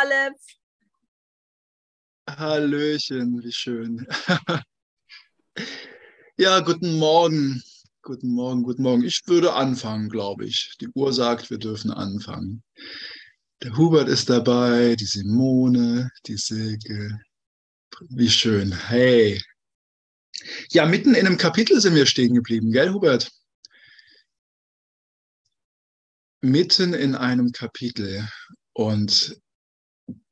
Aleph. Hallöchen, wie schön. ja, guten Morgen. Guten Morgen, guten Morgen. Ich würde anfangen, glaube ich. Die Uhr sagt, wir dürfen anfangen. Der Hubert ist dabei, die Simone, die Silke. Wie schön. Hey. Ja, mitten in einem Kapitel sind wir stehen geblieben, gell, Hubert? Mitten in einem Kapitel. Und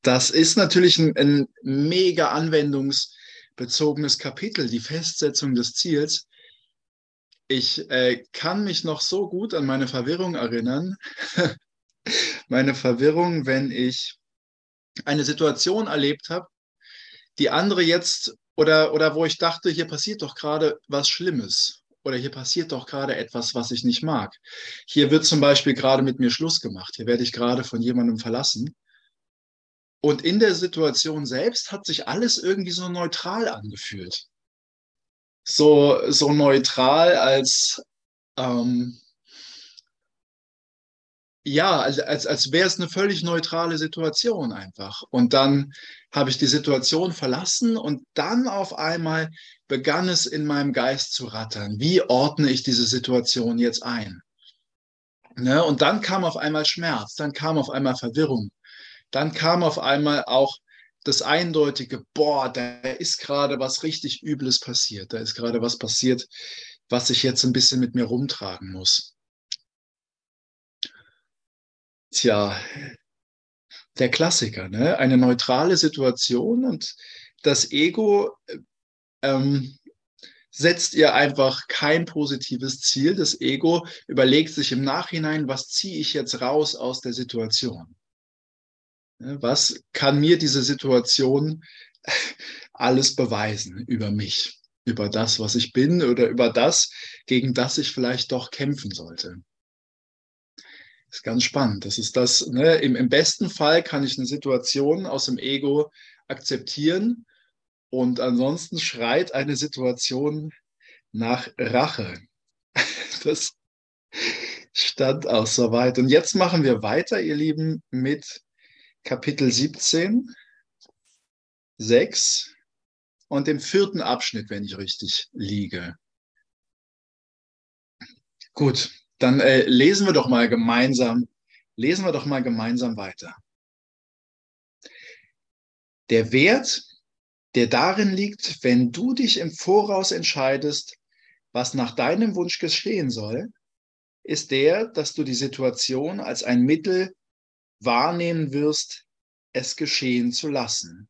das ist natürlich ein, ein mega anwendungsbezogenes Kapitel, die Festsetzung des Ziels. Ich äh, kann mich noch so gut an meine Verwirrung erinnern. meine Verwirrung, wenn ich eine Situation erlebt habe, die andere jetzt oder, oder wo ich dachte, hier passiert doch gerade was Schlimmes oder hier passiert doch gerade etwas, was ich nicht mag. Hier wird zum Beispiel gerade mit mir Schluss gemacht. Hier werde ich gerade von jemandem verlassen. Und in der Situation selbst hat sich alles irgendwie so neutral angefühlt. So, so neutral als, ähm, ja, als, als, als wäre es eine völlig neutrale Situation einfach. Und dann habe ich die Situation verlassen und dann auf einmal begann es in meinem Geist zu rattern. Wie ordne ich diese Situation jetzt ein? Ne? Und dann kam auf einmal Schmerz, dann kam auf einmal Verwirrung, dann kam auf einmal auch das eindeutige, boah, da ist gerade was richtig Übles passiert, da ist gerade was passiert, was ich jetzt ein bisschen mit mir rumtragen muss. Tja, der Klassiker, ne? eine neutrale Situation und das Ego ähm, setzt ihr einfach kein positives Ziel. Das Ego überlegt sich im Nachhinein, was ziehe ich jetzt raus aus der Situation? Was kann mir diese Situation alles beweisen über mich, über das, was ich bin oder über das, gegen das ich vielleicht doch kämpfen sollte? Ist ganz spannend. Das ist das, ne? Im, Im besten Fall kann ich eine Situation aus dem Ego akzeptieren und ansonsten schreit eine Situation nach Rache. Das stand auch soweit. Und jetzt machen wir weiter, ihr Lieben, mit Kapitel 17, 6 und dem vierten Abschnitt, wenn ich richtig liege. Gut, dann äh, lesen wir doch mal gemeinsam, lesen wir doch mal gemeinsam weiter. Der Wert, der darin liegt, wenn du dich im Voraus entscheidest, was nach deinem Wunsch geschehen soll, ist der, dass du die Situation als ein Mittel wahrnehmen wirst, es geschehen zu lassen.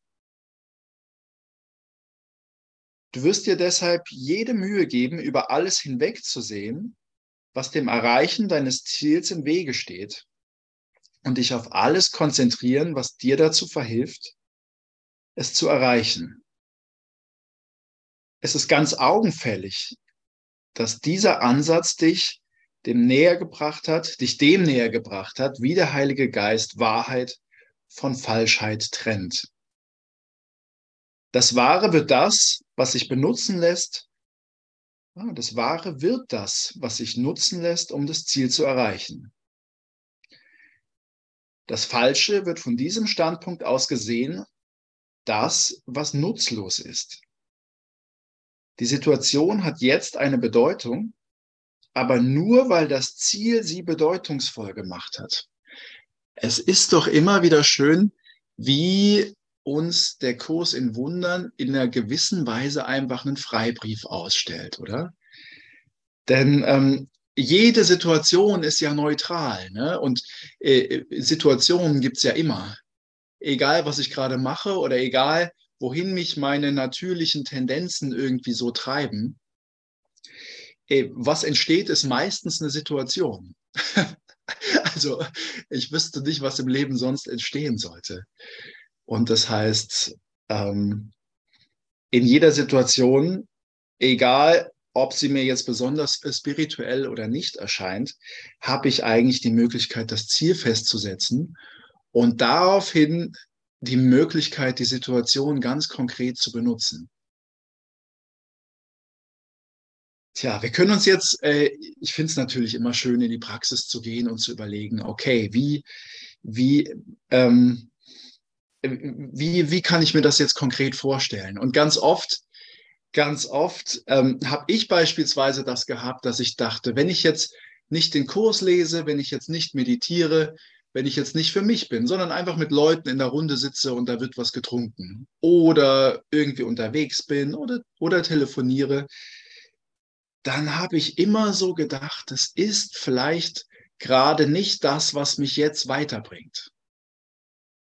Du wirst dir deshalb jede Mühe geben, über alles hinwegzusehen, was dem Erreichen deines Ziels im Wege steht und dich auf alles konzentrieren, was dir dazu verhilft, es zu erreichen. Es ist ganz augenfällig, dass dieser Ansatz dich dem näher gebracht hat, dich dem näher gebracht hat, wie der Heilige Geist Wahrheit von Falschheit trennt. Das Wahre wird das, was sich benutzen lässt. Das Wahre wird das, was sich nutzen lässt, um das Ziel zu erreichen. Das Falsche wird von diesem Standpunkt aus gesehen, das, was nutzlos ist. Die Situation hat jetzt eine Bedeutung, aber nur weil das Ziel sie bedeutungsvoll gemacht hat. Es ist doch immer wieder schön, wie uns der Kurs in Wundern in einer gewissen Weise einfach einen Freibrief ausstellt, oder? Denn ähm, jede Situation ist ja neutral ne? und äh, Situationen gibt's ja immer. Egal, was ich gerade mache oder egal, wohin mich meine natürlichen Tendenzen irgendwie so treiben, was entsteht, ist meistens eine Situation. also ich wüsste nicht, was im Leben sonst entstehen sollte. Und das heißt, ähm, in jeder Situation, egal ob sie mir jetzt besonders spirituell oder nicht erscheint, habe ich eigentlich die Möglichkeit, das Ziel festzusetzen und daraufhin die Möglichkeit, die Situation ganz konkret zu benutzen. Tja, wir können uns jetzt, äh, ich finde es natürlich immer schön, in die Praxis zu gehen und zu überlegen, okay, wie, wie, ähm, wie, wie kann ich mir das jetzt konkret vorstellen? Und ganz oft, ganz oft ähm, habe ich beispielsweise das gehabt, dass ich dachte, wenn ich jetzt nicht den Kurs lese, wenn ich jetzt nicht meditiere, wenn ich jetzt nicht für mich bin, sondern einfach mit Leuten in der Runde sitze und da wird was getrunken oder irgendwie unterwegs bin oder, oder telefoniere, dann habe ich immer so gedacht, es ist vielleicht gerade nicht das, was mich jetzt weiterbringt.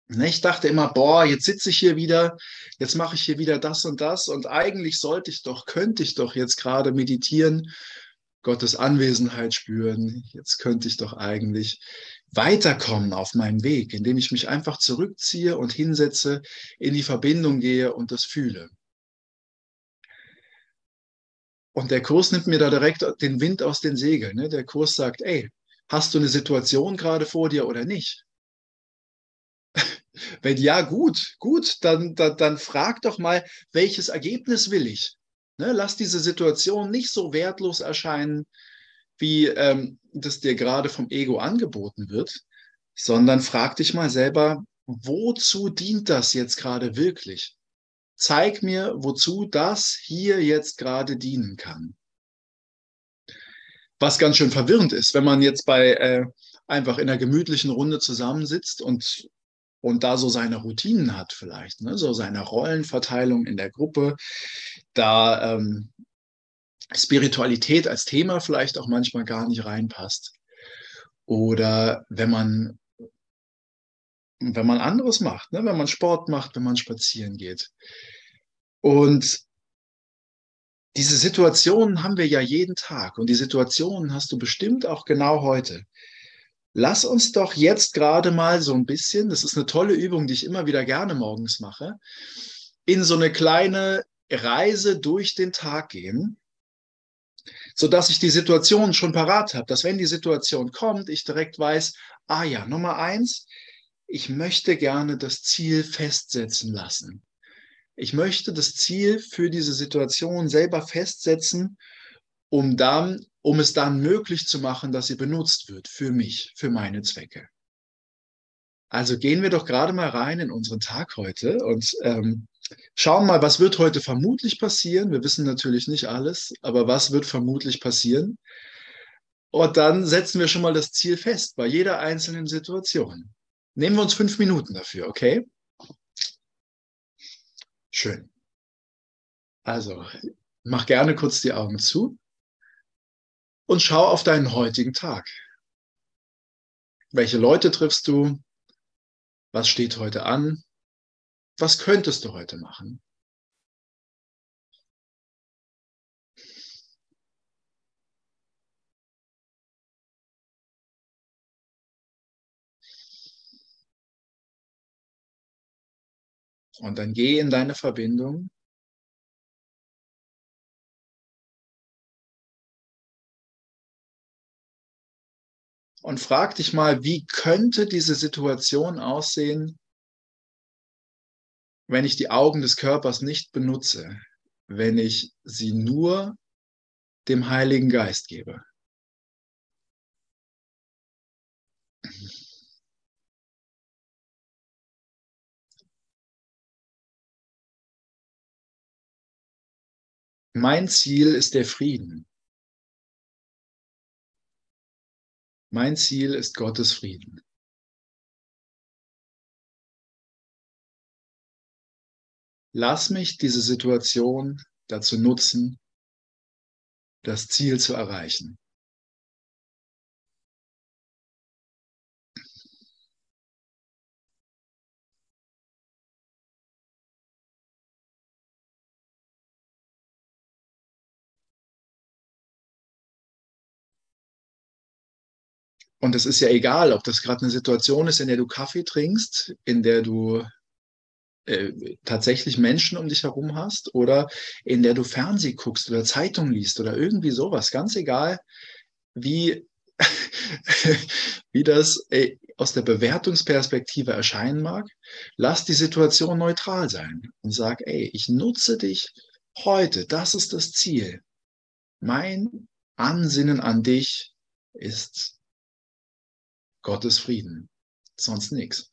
Ne, ich dachte immer, boah, jetzt sitze ich hier wieder, jetzt mache ich hier wieder das und das und eigentlich sollte ich doch, könnte ich doch jetzt gerade meditieren, Gottes Anwesenheit spüren. Jetzt könnte ich doch eigentlich weiterkommen auf meinem Weg, indem ich mich einfach zurückziehe und hinsetze, in die Verbindung gehe und das fühle. Und der Kurs nimmt mir da direkt den Wind aus den Segeln. Ne? Der Kurs sagt, ey, hast du eine Situation gerade vor dir oder nicht? Wenn ja, gut, gut, dann, dann, dann frag doch mal, welches Ergebnis will ich? Ne, lass diese Situation nicht so wertlos erscheinen, wie ähm, das dir gerade vom Ego angeboten wird, sondern frag dich mal selber, wozu dient das jetzt gerade wirklich? Zeig mir, wozu das hier jetzt gerade dienen kann. Was ganz schön verwirrend ist, wenn man jetzt bei äh, einfach in einer gemütlichen Runde zusammensitzt und und da so seine Routinen hat vielleicht, ne? so seine Rollenverteilung in der Gruppe, da ähm, Spiritualität als Thema vielleicht auch manchmal gar nicht reinpasst. Oder wenn man, wenn man anderes macht, ne? wenn man Sport macht, wenn man spazieren geht. Und diese Situationen haben wir ja jeden Tag und die Situationen hast du bestimmt auch genau heute. Lass uns doch jetzt gerade mal so ein bisschen, das ist eine tolle Übung, die ich immer wieder gerne morgens mache, in so eine kleine Reise durch den Tag gehen, sodass ich die Situation schon parat habe, dass wenn die Situation kommt, ich direkt weiß, ah ja, Nummer eins, ich möchte gerne das Ziel festsetzen lassen. Ich möchte das Ziel für diese Situation selber festsetzen, um dann um es dann möglich zu machen, dass sie benutzt wird für mich, für meine Zwecke. Also gehen wir doch gerade mal rein in unseren Tag heute und ähm, schauen mal, was wird heute vermutlich passieren. Wir wissen natürlich nicht alles, aber was wird vermutlich passieren? Und dann setzen wir schon mal das Ziel fest bei jeder einzelnen Situation. Nehmen wir uns fünf Minuten dafür, okay? Schön. Also, mach gerne kurz die Augen zu und schau auf deinen heutigen Tag. Welche Leute triffst du? Was steht heute an? Was könntest du heute machen? Und dann geh in deine Verbindung und frag dich mal, wie könnte diese Situation aussehen, wenn ich die Augen des Körpers nicht benutze, wenn ich sie nur dem Heiligen Geist gebe. Mein Ziel ist der Frieden. Mein Ziel ist Gottes Frieden. Lass mich diese Situation dazu nutzen, das Ziel zu erreichen. Und es ist ja egal, ob das gerade eine Situation ist, in der du Kaffee trinkst, in der du äh, tatsächlich Menschen um dich herum hast oder in der du Fernseh guckst oder Zeitung liest oder irgendwie sowas. Ganz egal, wie, wie das äh, aus der Bewertungsperspektive erscheinen mag. Lass die Situation neutral sein und sag, ey, ich nutze dich heute. Das ist das Ziel. Mein Ansinnen an dich ist Gottes Frieden. Sonst nichts.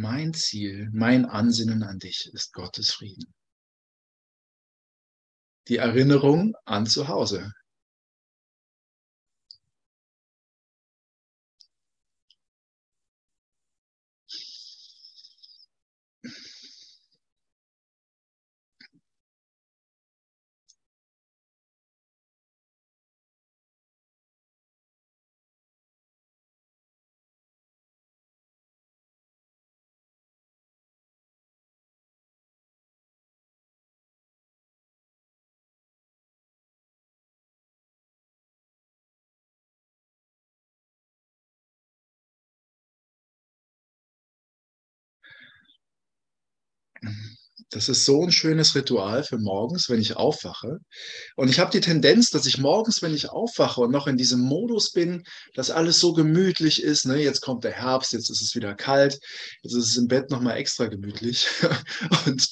Mein Ziel, mein Ansinnen an dich ist Gottes Frieden. Die Erinnerung an zu Hause. Das ist so ein schönes Ritual für morgens, wenn ich aufwache. Und ich habe die Tendenz, dass ich morgens, wenn ich aufwache und noch in diesem Modus bin, dass alles so gemütlich ist. Ne? Jetzt kommt der Herbst, jetzt ist es wieder kalt, jetzt ist es im Bett nochmal extra gemütlich. und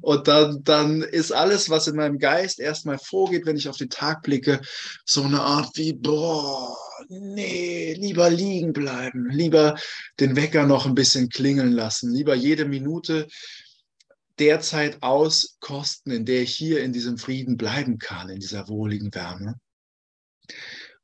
und dann, dann ist alles, was in meinem Geist erstmal vorgeht, wenn ich auf den Tag blicke, so eine Art wie, boah, nee, lieber liegen bleiben, lieber den Wecker noch ein bisschen klingeln lassen, lieber jede Minute derzeit auskosten, in der ich hier in diesem Frieden bleiben kann, in dieser wohligen Wärme.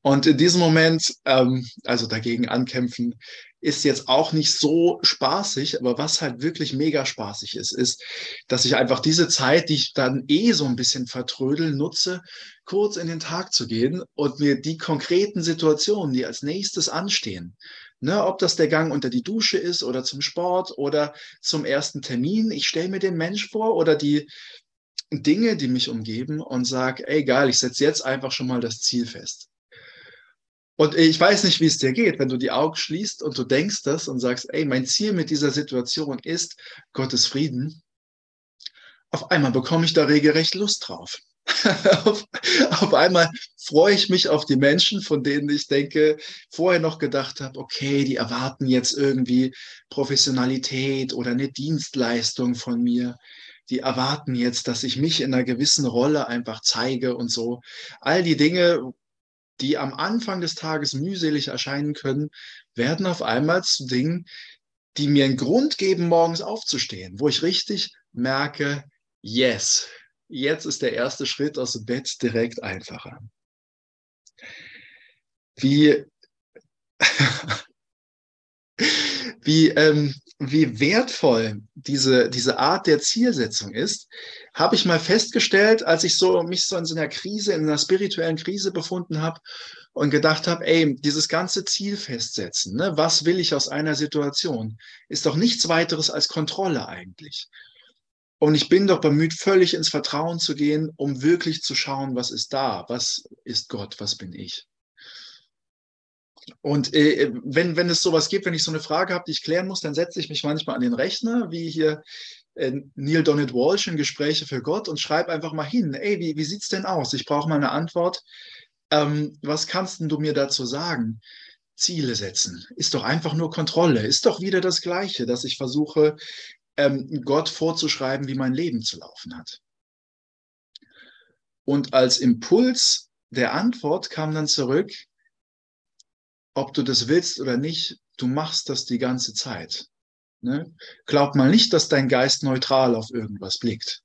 Und in diesem Moment, ähm, also dagegen ankämpfen, ist jetzt auch nicht so spaßig, aber was halt wirklich mega spaßig ist, ist, dass ich einfach diese Zeit, die ich dann eh so ein bisschen vertrödel, nutze, kurz in den Tag zu gehen und mir die konkreten Situationen, die als nächstes anstehen, Ne, ob das der Gang unter die Dusche ist oder zum Sport oder zum ersten Termin. Ich stelle mir den Mensch vor oder die Dinge, die mich umgeben und sage, ey geil, ich setze jetzt einfach schon mal das Ziel fest. Und ich weiß nicht, wie es dir geht, wenn du die Augen schließt und du denkst das und sagst, ey, mein Ziel mit dieser Situation ist Gottes Frieden. Auf einmal bekomme ich da regelrecht Lust drauf. auf, auf, einmal freue ich mich auf die Menschen, von denen ich denke, vorher noch gedacht habe, okay, die erwarten jetzt irgendwie Professionalität oder eine Dienstleistung von mir. Die erwarten jetzt, dass ich mich in einer gewissen Rolle einfach zeige und so. All die Dinge, die am Anfang des Tages mühselig erscheinen können, werden auf einmal zu Dingen, die mir einen Grund geben, morgens aufzustehen, wo ich richtig merke, yes, jetzt ist der erste Schritt aus dem Bett direkt einfacher. Wie, wie, ähm, wie wertvoll diese, diese Art der Zielsetzung ist, habe ich mal festgestellt, als ich so, mich so in so einer Krise, in einer spirituellen Krise befunden habe und gedacht habe, ey, dieses ganze Ziel festsetzen, ne, was will ich aus einer Situation, ist doch nichts weiteres als Kontrolle eigentlich. Und ich bin doch bemüht, völlig ins Vertrauen zu gehen, um wirklich zu schauen, was ist da, was ist Gott, was bin ich. Und äh, wenn, wenn es sowas gibt, wenn ich so eine Frage habe, die ich klären muss, dann setze ich mich manchmal an den Rechner, wie hier äh, Neil Donald Walsh in Gespräche für Gott und schreibe einfach mal hin, ey, wie, wie sieht es denn aus? Ich brauche mal eine Antwort. Ähm, was kannst du mir dazu sagen? Ziele setzen. Ist doch einfach nur Kontrolle. Ist doch wieder das Gleiche, dass ich versuche, ähm, Gott vorzuschreiben, wie mein Leben zu laufen hat. Und als Impuls der Antwort kam dann zurück, ob du das willst oder nicht, du machst das die ganze Zeit. Ne? Glaub mal nicht, dass dein Geist neutral auf irgendwas blickt.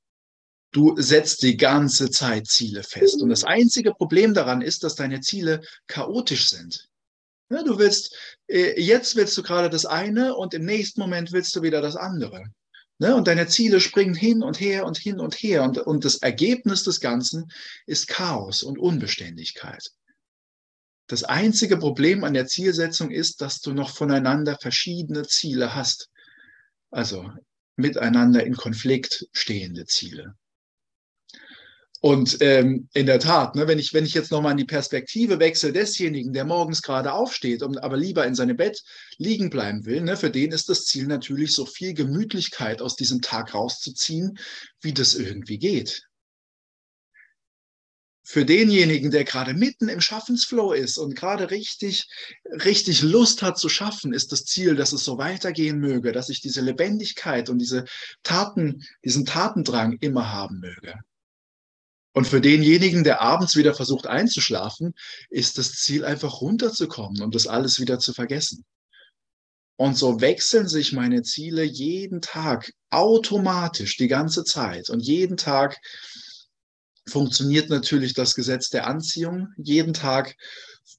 Du setzt die ganze Zeit Ziele fest. Und das einzige Problem daran ist, dass deine Ziele chaotisch sind. Ja, du willst, äh, jetzt willst du gerade das eine und im nächsten Moment willst du wieder das andere. Ne? Und deine Ziele springen hin und her und hin und her. Und, und das Ergebnis des Ganzen ist Chaos und Unbeständigkeit. Das einzige Problem an der Zielsetzung ist, dass du noch voneinander verschiedene Ziele hast. Also miteinander in Konflikt stehende Ziele. Und ähm, in der Tat, ne, wenn, ich, wenn ich jetzt nochmal in die Perspektive wechsle desjenigen, der morgens gerade aufsteht und aber lieber in seinem Bett liegen bleiben will, ne, für den ist das Ziel natürlich, so viel Gemütlichkeit aus diesem Tag rauszuziehen, wie das irgendwie geht. Für denjenigen, der gerade mitten im Schaffensflow ist und gerade richtig, richtig Lust hat zu schaffen, ist das Ziel, dass es so weitergehen möge, dass ich diese Lebendigkeit und diese Taten, diesen Tatendrang immer haben möge. Und für denjenigen, der abends wieder versucht einzuschlafen, ist das Ziel einfach runterzukommen und das alles wieder zu vergessen. Und so wechseln sich meine Ziele jeden Tag automatisch die ganze Zeit. Und jeden Tag funktioniert natürlich das Gesetz der Anziehung. Jeden Tag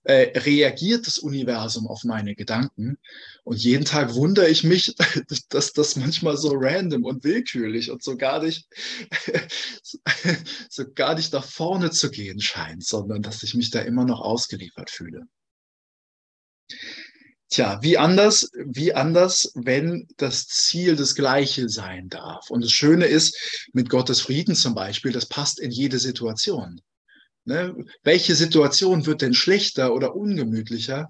äh, reagiert das Universum auf meine Gedanken. Und jeden Tag wundere ich mich, dass das manchmal so random und willkürlich und so gar nicht, so gar nicht nach vorne zu gehen scheint, sondern dass ich mich da immer noch ausgeliefert fühle. Tja, wie anders, wie anders, wenn das Ziel das gleiche sein darf. Und das Schöne ist, mit Gottes Frieden zum Beispiel, das passt in jede Situation. Ne? Welche Situation wird denn schlechter oder ungemütlicher,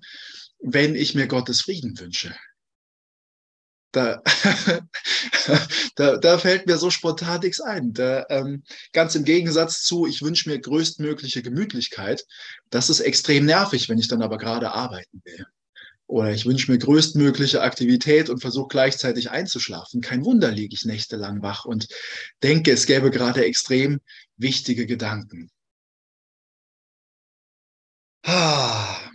wenn ich mir Gottes Frieden wünsche? Da, da, da fällt mir so spontan nichts ein. Da, ähm, ganz im Gegensatz zu, ich wünsche mir größtmögliche Gemütlichkeit. Das ist extrem nervig, wenn ich dann aber gerade arbeiten will. Oder ich wünsche mir größtmögliche Aktivität und versuche gleichzeitig einzuschlafen. Kein Wunder liege ich nächtelang wach und denke, es gäbe gerade extrem wichtige Gedanken. Ah,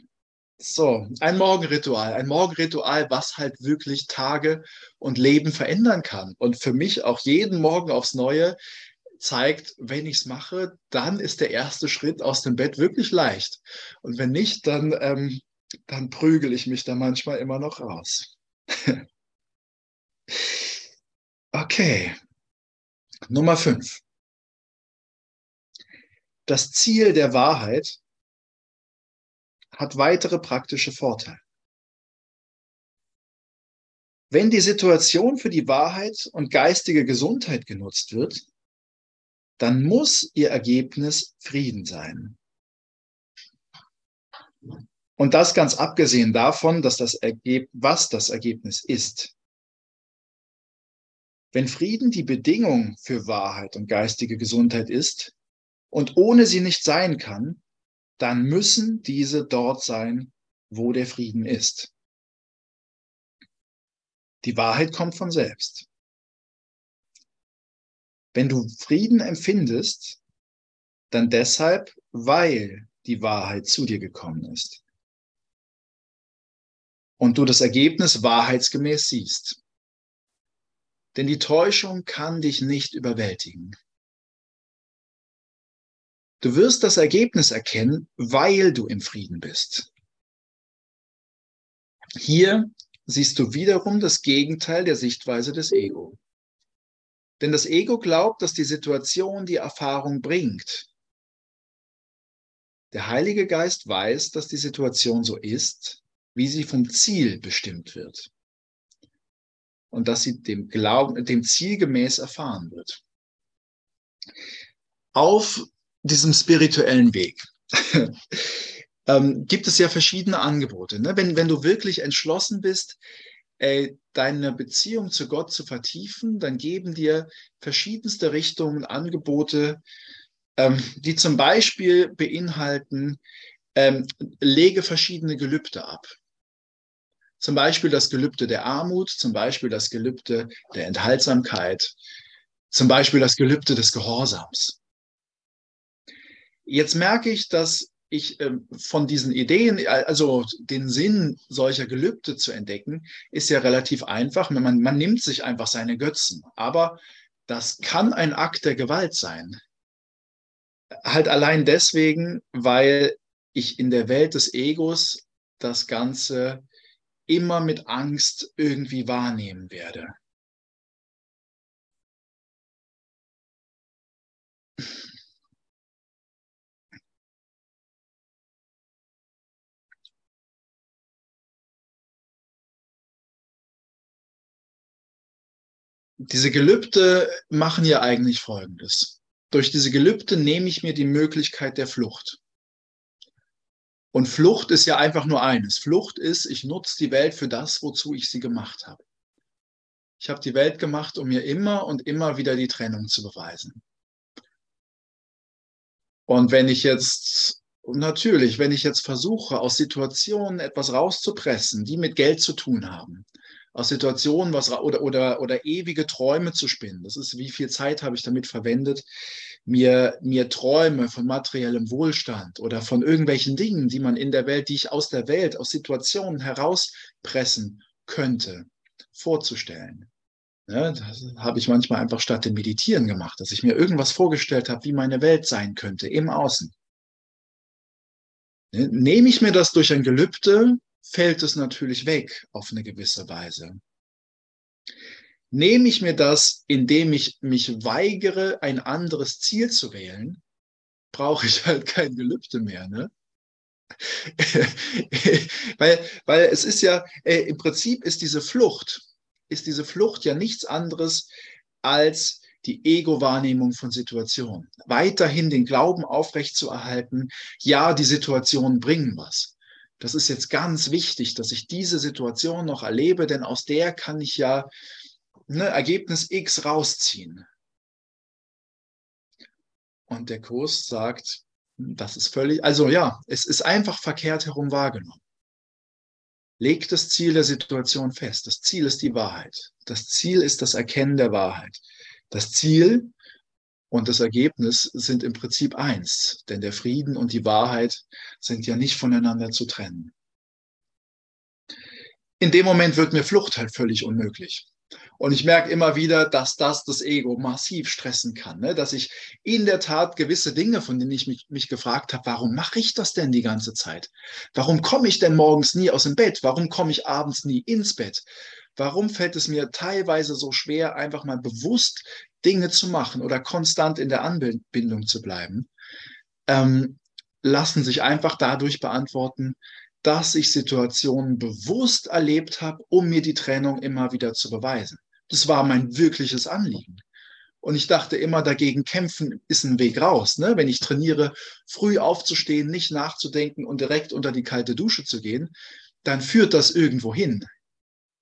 so, ein Morgenritual. Ein Morgenritual, was halt wirklich Tage und Leben verändern kann. Und für mich auch jeden Morgen aufs Neue zeigt, wenn ich es mache, dann ist der erste Schritt aus dem Bett wirklich leicht. Und wenn nicht, dann ähm, dann prügel ich mich da manchmal immer noch raus. okay. Nummer fünf. Das Ziel der Wahrheit hat weitere praktische Vorteile. Wenn die Situation für die Wahrheit und geistige Gesundheit genutzt wird, dann muss ihr Ergebnis Frieden sein. Und das ganz abgesehen davon, dass das Ergeb was das Ergebnis ist. Wenn Frieden die Bedingung für Wahrheit und geistige Gesundheit ist und ohne sie nicht sein kann, dann müssen diese dort sein, wo der Frieden ist. Die Wahrheit kommt von selbst. Wenn du Frieden empfindest, dann deshalb, weil die Wahrheit zu dir gekommen ist und du das Ergebnis wahrheitsgemäß siehst. Denn die Täuschung kann dich nicht überwältigen. Du wirst das Ergebnis erkennen, weil du im Frieden bist. Hier siehst du wiederum das Gegenteil der Sichtweise des Ego. Denn das Ego glaubt, dass die Situation die Erfahrung bringt. Der Heilige Geist weiß, dass die Situation so ist wie sie vom Ziel bestimmt wird. Und dass sie dem Glauben, dem Ziel gemäß erfahren wird. Auf diesem spirituellen Weg ähm, gibt es ja verschiedene Angebote. Ne? Wenn, wenn du wirklich entschlossen bist, äh, deine Beziehung zu Gott zu vertiefen, dann geben dir verschiedenste Richtungen Angebote, ähm, die zum Beispiel beinhalten, ähm, lege verschiedene Gelübde ab. Zum Beispiel das Gelübde der Armut, zum Beispiel das Gelübde der Enthaltsamkeit, zum Beispiel das Gelübde des Gehorsams. Jetzt merke ich, dass ich äh, von diesen Ideen, also den Sinn solcher Gelübde zu entdecken, ist ja relativ einfach. Man, man nimmt sich einfach seine Götzen. Aber das kann ein Akt der Gewalt sein. Halt allein deswegen, weil ich in der Welt des Egos das Ganze immer mit Angst irgendwie wahrnehmen werde. Diese Gelübde machen ja eigentlich Folgendes. Durch diese Gelübde nehme ich mir die Möglichkeit der Flucht. Und Flucht ist ja einfach nur eines. Flucht ist, ich nutze die Welt für das, wozu ich sie gemacht habe. Ich habe die Welt gemacht, um mir immer und immer wieder die Trennung zu beweisen. Und wenn ich jetzt, natürlich, wenn ich jetzt versuche, aus Situationen etwas rauszupressen, die mit Geld zu tun haben, aus Situationen was oder, oder, oder ewige Träume zu spinnen, das ist, wie viel Zeit habe ich damit verwendet, mir, mir Träume von materiellem Wohlstand oder von irgendwelchen Dingen, die man in der Welt, die ich aus der Welt, aus Situationen herauspressen könnte, vorzustellen. Ja, das habe ich manchmal einfach statt dem Meditieren gemacht, dass ich mir irgendwas vorgestellt habe, wie meine Welt sein könnte im Außen. Nehme ich mir das durch ein Gelübde, fällt es natürlich weg auf eine gewisse Weise. Nehme ich mir das, indem ich mich weigere, ein anderes Ziel zu wählen, brauche ich halt kein Gelübde mehr. Ne? weil, weil es ist ja, äh, im Prinzip ist diese Flucht, ist diese Flucht ja nichts anderes als die Ego-Wahrnehmung von Situationen. Weiterhin den Glauben aufrechtzuerhalten, ja, die Situationen bringen was. Das ist jetzt ganz wichtig, dass ich diese Situation noch erlebe, denn aus der kann ich ja ne, Ergebnis X rausziehen. Und der Kurs sagt, das ist völlig, also ja, es ist einfach verkehrt herum wahrgenommen. Legt das Ziel der Situation fest. Das Ziel ist die Wahrheit. Das Ziel ist das Erkennen der Wahrheit. Das Ziel und das Ergebnis sind im Prinzip eins, denn der Frieden und die Wahrheit sind ja nicht voneinander zu trennen. In dem Moment wird mir Flucht halt völlig unmöglich. Und ich merke immer wieder, dass das das Ego massiv stressen kann. Ne? Dass ich in der Tat gewisse Dinge, von denen ich mich, mich gefragt habe, warum mache ich das denn die ganze Zeit? Warum komme ich denn morgens nie aus dem Bett? Warum komme ich abends nie ins Bett? Warum fällt es mir teilweise so schwer, einfach mal bewusst Dinge zu machen oder konstant in der Anbindung zu bleiben? Ähm, lassen sich einfach dadurch beantworten, dass ich Situationen bewusst erlebt habe, um mir die Trennung immer wieder zu beweisen. Das war mein wirkliches Anliegen. Und ich dachte immer, dagegen kämpfen ist ein Weg raus. Ne? Wenn ich trainiere, früh aufzustehen, nicht nachzudenken und direkt unter die kalte Dusche zu gehen, dann führt das irgendwo hin.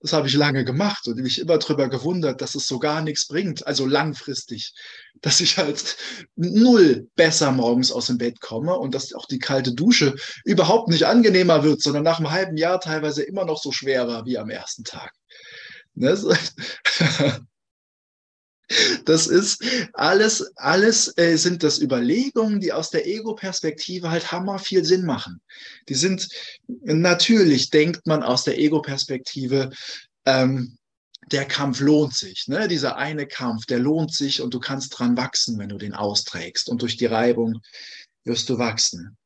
Das habe ich lange gemacht und mich immer darüber gewundert, dass es so gar nichts bringt, also langfristig, dass ich halt null besser morgens aus dem Bett komme und dass auch die kalte Dusche überhaupt nicht angenehmer wird, sondern nach einem halben Jahr teilweise immer noch so schwer war wie am ersten Tag. Ne? Das ist alles, alles äh, sind das Überlegungen, die aus der Ego-Perspektive halt hammer viel Sinn machen. Die sind natürlich, denkt man aus der Ego-Perspektive, ähm, der Kampf lohnt sich. Ne? Dieser eine Kampf, der lohnt sich und du kannst dran wachsen, wenn du den austrägst. Und durch die Reibung wirst du wachsen.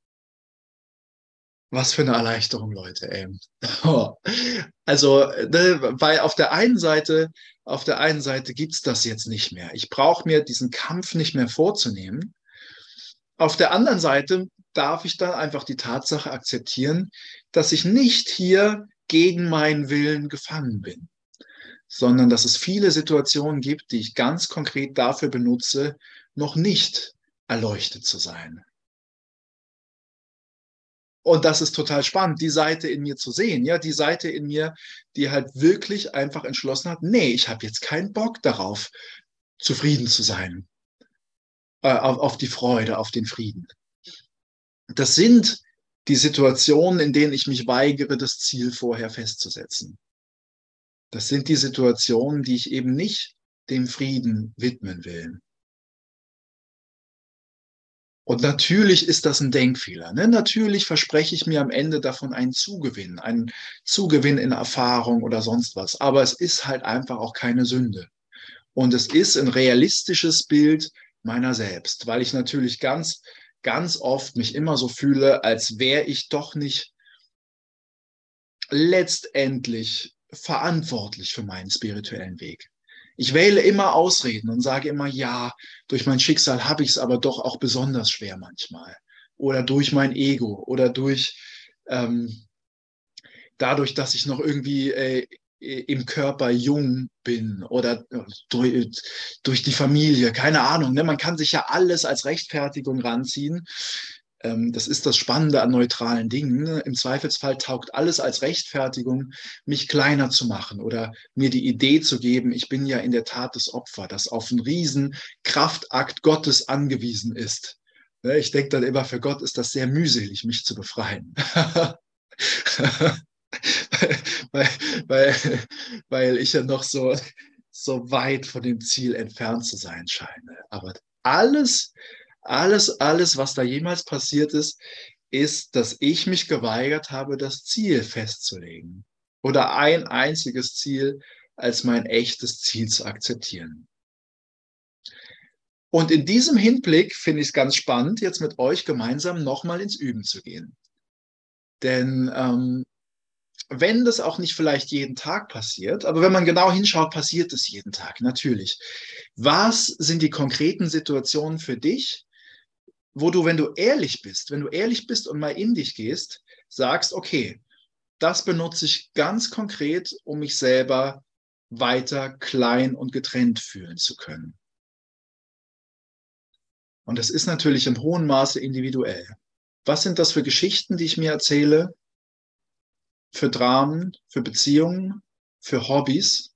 Was für eine Erleichterung, Leute. Ey. Also, ne, weil auf der einen Seite, auf der einen Seite gibt's das jetzt nicht mehr. Ich brauche mir diesen Kampf nicht mehr vorzunehmen. Auf der anderen Seite darf ich dann einfach die Tatsache akzeptieren, dass ich nicht hier gegen meinen Willen gefangen bin, sondern dass es viele Situationen gibt, die ich ganz konkret dafür benutze, noch nicht erleuchtet zu sein. Und das ist total spannend, die Seite in mir zu sehen. Ja, die Seite in mir, die halt wirklich einfach entschlossen hat, nee, ich habe jetzt keinen Bock darauf, zufrieden zu sein. Äh, auf, auf die Freude, auf den Frieden. Das sind die Situationen, in denen ich mich weigere, das Ziel vorher festzusetzen. Das sind die Situationen, die ich eben nicht dem Frieden widmen will. Und natürlich ist das ein Denkfehler. Ne? Natürlich verspreche ich mir am Ende davon einen Zugewinn, einen Zugewinn in Erfahrung oder sonst was. Aber es ist halt einfach auch keine Sünde. Und es ist ein realistisches Bild meiner selbst, weil ich natürlich ganz, ganz oft mich immer so fühle, als wäre ich doch nicht letztendlich verantwortlich für meinen spirituellen Weg. Ich wähle immer Ausreden und sage immer, ja, durch mein Schicksal habe ich es aber doch auch besonders schwer manchmal. Oder durch mein Ego oder durch ähm, dadurch, dass ich noch irgendwie äh, im Körper jung bin oder durch, durch die Familie, keine Ahnung. Ne? Man kann sich ja alles als Rechtfertigung ranziehen. Ähm, das ist das Spannende an neutralen Dingen. Ne? Im Zweifelsfall taugt alles als Rechtfertigung, mich kleiner zu machen oder mir die Idee zu geben, ich bin ja in der Tat das Opfer, das auf einen riesen Kraftakt Gottes angewiesen ist. Ne? Ich denke dann immer, für Gott ist das sehr mühselig, mich zu befreien. weil, weil, weil ich ja noch so, so weit von dem Ziel entfernt zu sein scheine. Aber alles, alles, alles, was da jemals passiert ist, ist, dass ich mich geweigert habe, das Ziel festzulegen. oder ein einziges Ziel als mein echtes Ziel zu akzeptieren. Und in diesem Hinblick finde ich es ganz spannend, jetzt mit euch gemeinsam nochmal ins Üben zu gehen. Denn ähm, wenn das auch nicht vielleicht jeden Tag passiert, aber wenn man genau hinschaut, passiert es jeden Tag, natürlich. Was sind die konkreten Situationen für dich, wo du, wenn du ehrlich bist, wenn du ehrlich bist und mal in dich gehst, sagst, okay, das benutze ich ganz konkret, um mich selber weiter klein und getrennt fühlen zu können. Und das ist natürlich im hohen Maße individuell. Was sind das für Geschichten, die ich mir erzähle? Für Dramen, für Beziehungen, für Hobbys,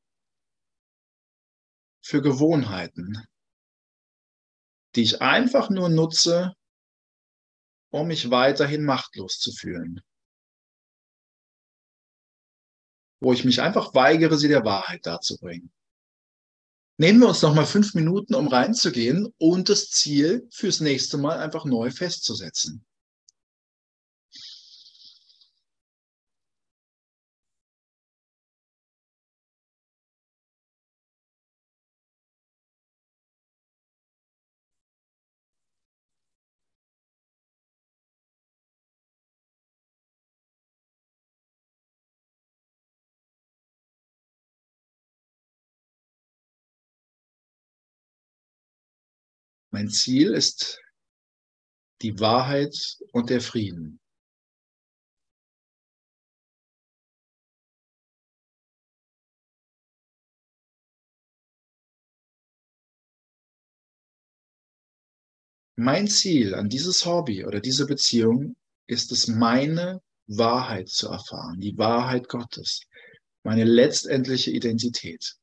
für Gewohnheiten, die ich einfach nur nutze, um mich weiterhin machtlos zu fühlen. Wo ich mich einfach weigere, sie der Wahrheit darzubringen. Nehmen wir uns noch mal fünf Minuten, um reinzugehen und das Ziel fürs nächste Mal einfach neu festzusetzen. Mein Ziel ist die Wahrheit und der Frieden. Mein Ziel an dieses Hobby oder diese Beziehung ist es, meine Wahrheit zu erfahren, die Wahrheit Gottes, meine letztendliche Identität.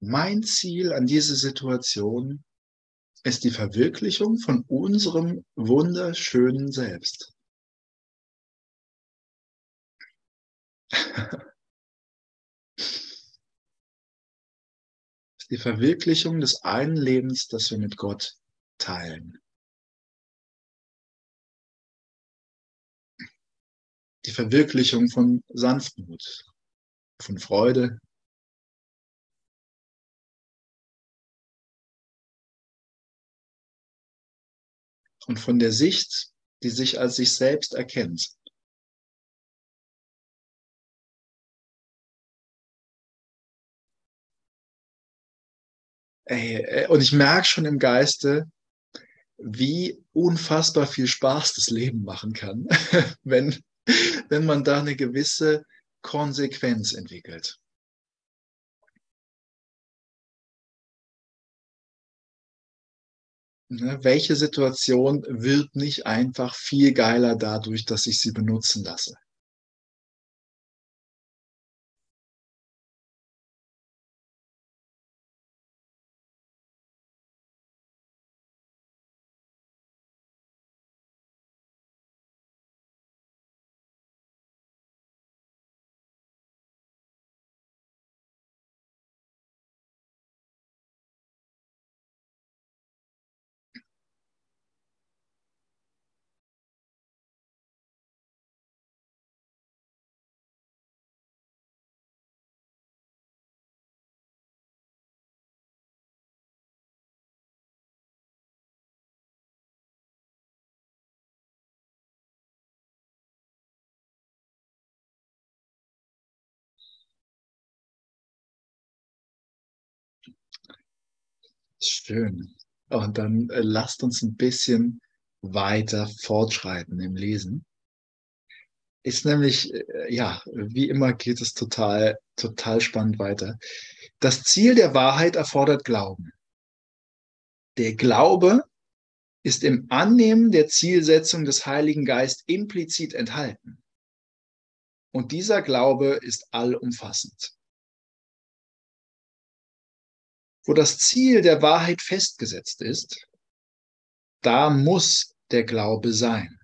Mein Ziel an diese Situation ist die Verwirklichung von unserem wunderschönen Selbst. die Verwirklichung des einen Lebens, das wir mit Gott teilen. Die Verwirklichung von Sanftmut, von Freude, und von der Sicht, die sich als sich selbst erkennt. Ey, und ich merke schon im Geiste, wie unfassbar viel Spaß das Leben machen kann, wenn, wenn man da eine gewisse Konsequenz entwickelt. Ne, welche Situation wird nicht einfach viel geiler dadurch, dass ich sie benutzen lasse? Schön. Und dann äh, lasst uns ein bisschen weiter fortschreiten im Lesen. Ist nämlich, äh, ja, wie immer geht es total, total spannend weiter. Das Ziel der Wahrheit erfordert Glauben. Der Glaube ist im Annehmen der Zielsetzung des Heiligen Geist implizit enthalten. Und dieser Glaube ist allumfassend. Wo das Ziel der Wahrheit festgesetzt ist, da muss der Glaube sein.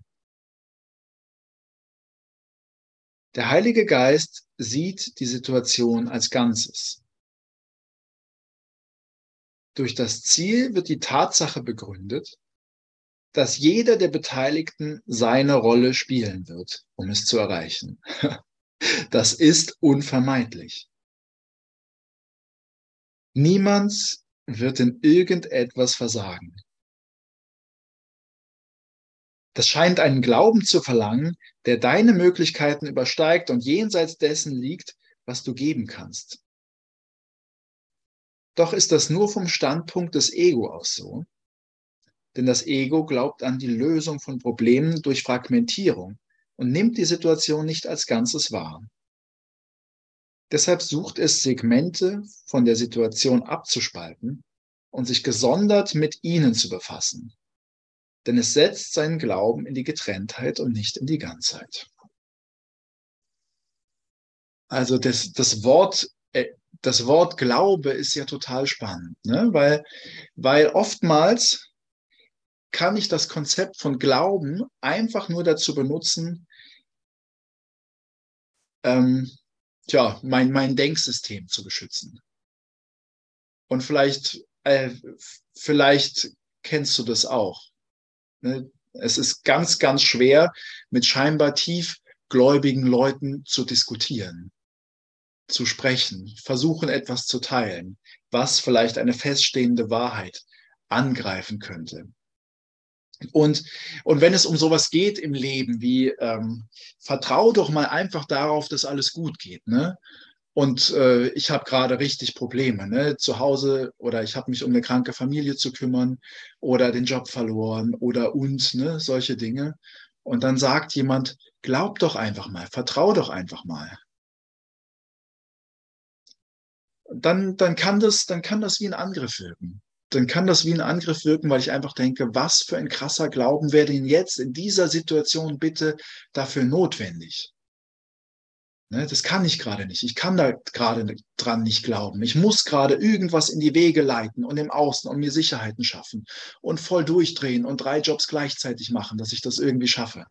Der Heilige Geist sieht die Situation als Ganzes. Durch das Ziel wird die Tatsache begründet, dass jeder der Beteiligten seine Rolle spielen wird, um es zu erreichen. Das ist unvermeidlich. Niemand wird in irgendetwas versagen. Das scheint einen Glauben zu verlangen, der deine Möglichkeiten übersteigt und jenseits dessen liegt, was du geben kannst. Doch ist das nur vom Standpunkt des Ego aus so. Denn das Ego glaubt an die Lösung von Problemen durch Fragmentierung und nimmt die Situation nicht als Ganzes wahr. Deshalb sucht es Segmente von der Situation abzuspalten und sich gesondert mit ihnen zu befassen. Denn es setzt seinen Glauben in die Getrenntheit und nicht in die Ganzheit. Also das, das Wort äh, das Wort Glaube ist ja total spannend, ne? weil, weil oftmals kann ich das Konzept von Glauben einfach nur dazu benutzen, ähm, tja, mein, mein Denksystem zu beschützen. Und vielleicht, äh, vielleicht kennst du das auch. Ne? Es ist ganz, ganz schwer, mit scheinbar tiefgläubigen Leuten zu diskutieren zu sprechen, versuchen etwas zu teilen, was vielleicht eine feststehende Wahrheit angreifen könnte. Und, und wenn es um sowas geht im Leben wie ähm, vertrau doch mal einfach darauf, dass alles gut geht, ne? Und äh, ich habe gerade richtig Probleme, ne? Zu Hause oder ich habe mich um eine kranke Familie zu kümmern oder den Job verloren oder und, ne? Solche Dinge. Und dann sagt jemand, glaub doch einfach mal, vertrau doch einfach mal. dann, dann, kann das, dann kann das wie ein Angriff wirken. Dann kann das wie ein Angriff wirken, weil ich einfach denke, was für ein krasser Glauben wäre denn jetzt in dieser Situation bitte dafür notwendig? Ne, das kann ich gerade nicht. Ich kann da gerade dran nicht glauben. Ich muss gerade irgendwas in die Wege leiten und im Außen und mir Sicherheiten schaffen und voll durchdrehen und drei Jobs gleichzeitig machen, dass ich das irgendwie schaffe.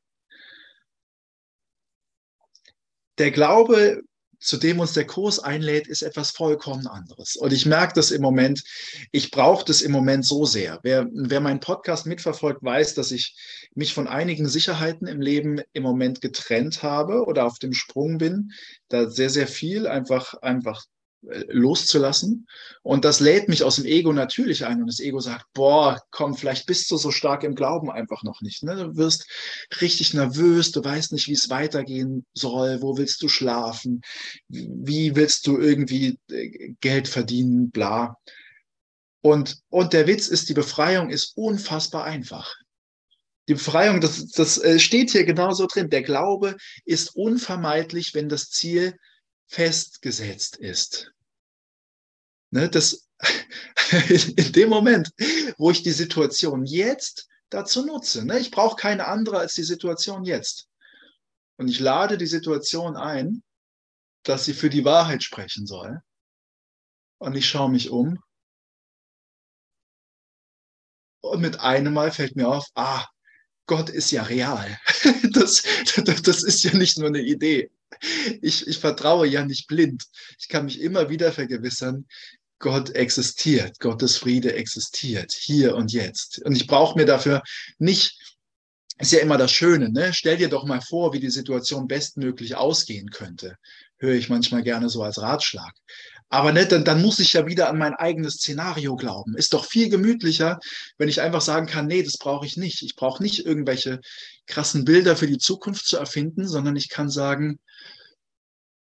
Der Glaube zu dem uns der Kurs einlädt, ist etwas vollkommen anderes. Und ich merke das im Moment, ich brauche das im Moment so sehr. Wer, wer meinen Podcast mitverfolgt, weiß, dass ich mich von einigen Sicherheiten im Leben im Moment getrennt habe oder auf dem Sprung bin, da sehr, sehr viel einfach, einfach loszulassen. Und das lädt mich aus dem Ego natürlich ein. Und das Ego sagt, boah, komm, vielleicht bist du so stark im Glauben einfach noch nicht. Ne? Du wirst richtig nervös, du weißt nicht, wie es weitergehen soll, wo willst du schlafen, wie willst du irgendwie äh, Geld verdienen, bla. Und, und der Witz ist, die Befreiung ist unfassbar einfach. Die Befreiung, das, das äh, steht hier genauso drin. Der Glaube ist unvermeidlich, wenn das Ziel festgesetzt ist. Ne, das, in dem Moment, wo ich die Situation jetzt dazu nutze, ne, ich brauche keine andere als die Situation jetzt. Und ich lade die Situation ein, dass sie für die Wahrheit sprechen soll. Und ich schaue mich um. Und mit einem Mal fällt mir auf, ah, Gott ist ja real. Das, das, ist ja nicht nur eine Idee. Ich, ich vertraue ja nicht blind. Ich kann mich immer wieder vergewissern, Gott existiert, Gottes Friede existiert, hier und jetzt. Und ich brauche mir dafür nicht, ist ja immer das Schöne, ne? stell dir doch mal vor, wie die Situation bestmöglich ausgehen könnte. Höre ich manchmal gerne so als Ratschlag. Aber ne, dann, dann muss ich ja wieder an mein eigenes Szenario glauben. Ist doch viel gemütlicher, wenn ich einfach sagen kann, nee, das brauche ich nicht. Ich brauche nicht irgendwelche krassen Bilder für die Zukunft zu erfinden, sondern ich kann sagen,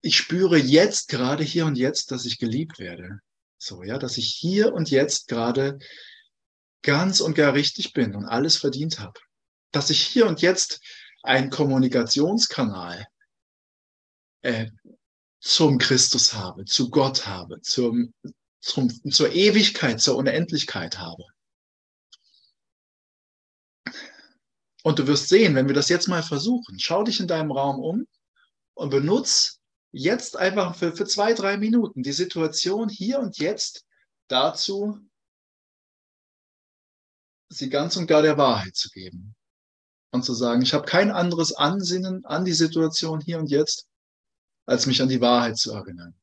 ich spüre jetzt gerade hier und jetzt, dass ich geliebt werde. So, ja, dass ich hier und jetzt gerade ganz und gar richtig bin und alles verdient habe. Dass ich hier und jetzt einen Kommunikationskanal äh, zum Christus habe, zu Gott habe, zum, zum, zur Ewigkeit, zur Unendlichkeit habe. Und du wirst sehen, wenn wir das jetzt mal versuchen, schau dich in deinem Raum um und benutz jetzt einfach für, für zwei, drei Minuten die Situation hier und jetzt dazu, sie ganz und gar der Wahrheit zu geben. Und zu sagen, ich habe kein anderes Ansinnen an die Situation hier und jetzt, als mich an die Wahrheit zu erinnern.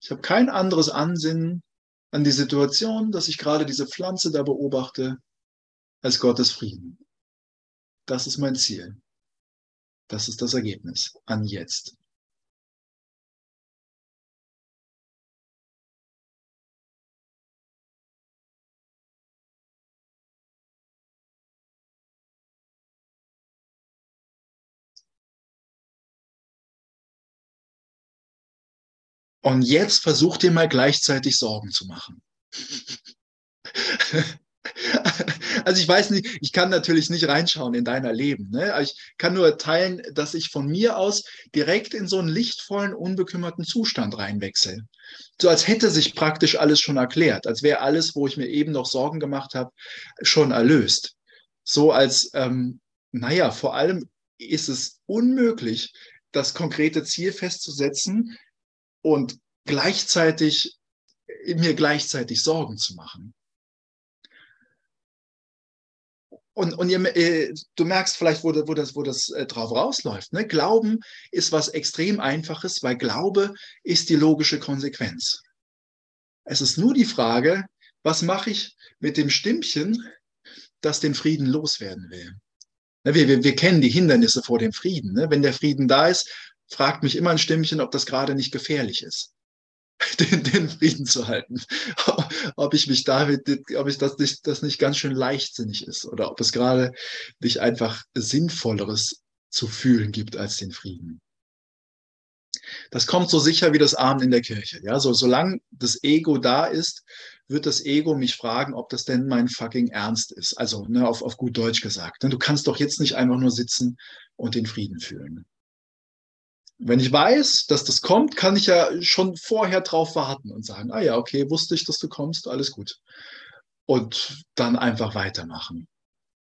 Ich habe kein anderes Ansinnen an die Situation, dass ich gerade diese Pflanze da beobachte, als Gottes Frieden. Das ist mein Ziel. Das ist das Ergebnis an jetzt. Und jetzt versuch dir mal gleichzeitig Sorgen zu machen. Also ich weiß nicht, ich kann natürlich nicht reinschauen in deiner Leben. Ne? Aber ich kann nur teilen, dass ich von mir aus direkt in so einen lichtvollen, unbekümmerten Zustand reinwechsel. So als hätte sich praktisch alles schon erklärt, als wäre alles, wo ich mir eben noch Sorgen gemacht habe, schon erlöst. So als, ähm, naja, vor allem ist es unmöglich, das konkrete Ziel festzusetzen, und gleichzeitig mir gleichzeitig Sorgen zu machen. Und, und ihr, äh, du merkst vielleicht, wo, wo das, wo das äh, drauf rausläuft. Ne? Glauben ist was extrem Einfaches, weil Glaube ist die logische Konsequenz. Es ist nur die Frage, was mache ich mit dem Stimmchen, das den Frieden loswerden will? Wir, wir, wir kennen die Hindernisse vor dem Frieden. Ne? Wenn der Frieden da ist, fragt mich immer ein Stimmchen, ob das gerade nicht gefährlich ist, den, den Frieden zu halten. ob ich mich damit, ob ich das nicht, das nicht ganz schön leichtsinnig ist oder ob es gerade nicht einfach Sinnvolleres zu fühlen gibt als den Frieden. Das kommt so sicher wie das Abend in der Kirche. Ja, so, solange das Ego da ist, wird das Ego mich fragen, ob das denn mein fucking Ernst ist. Also, ne, auf, auf gut Deutsch gesagt. Ne, du kannst doch jetzt nicht einfach nur sitzen und den Frieden fühlen. Wenn ich weiß, dass das kommt, kann ich ja schon vorher drauf warten und sagen, ah ja, okay, wusste ich, dass du kommst, alles gut. Und dann einfach weitermachen.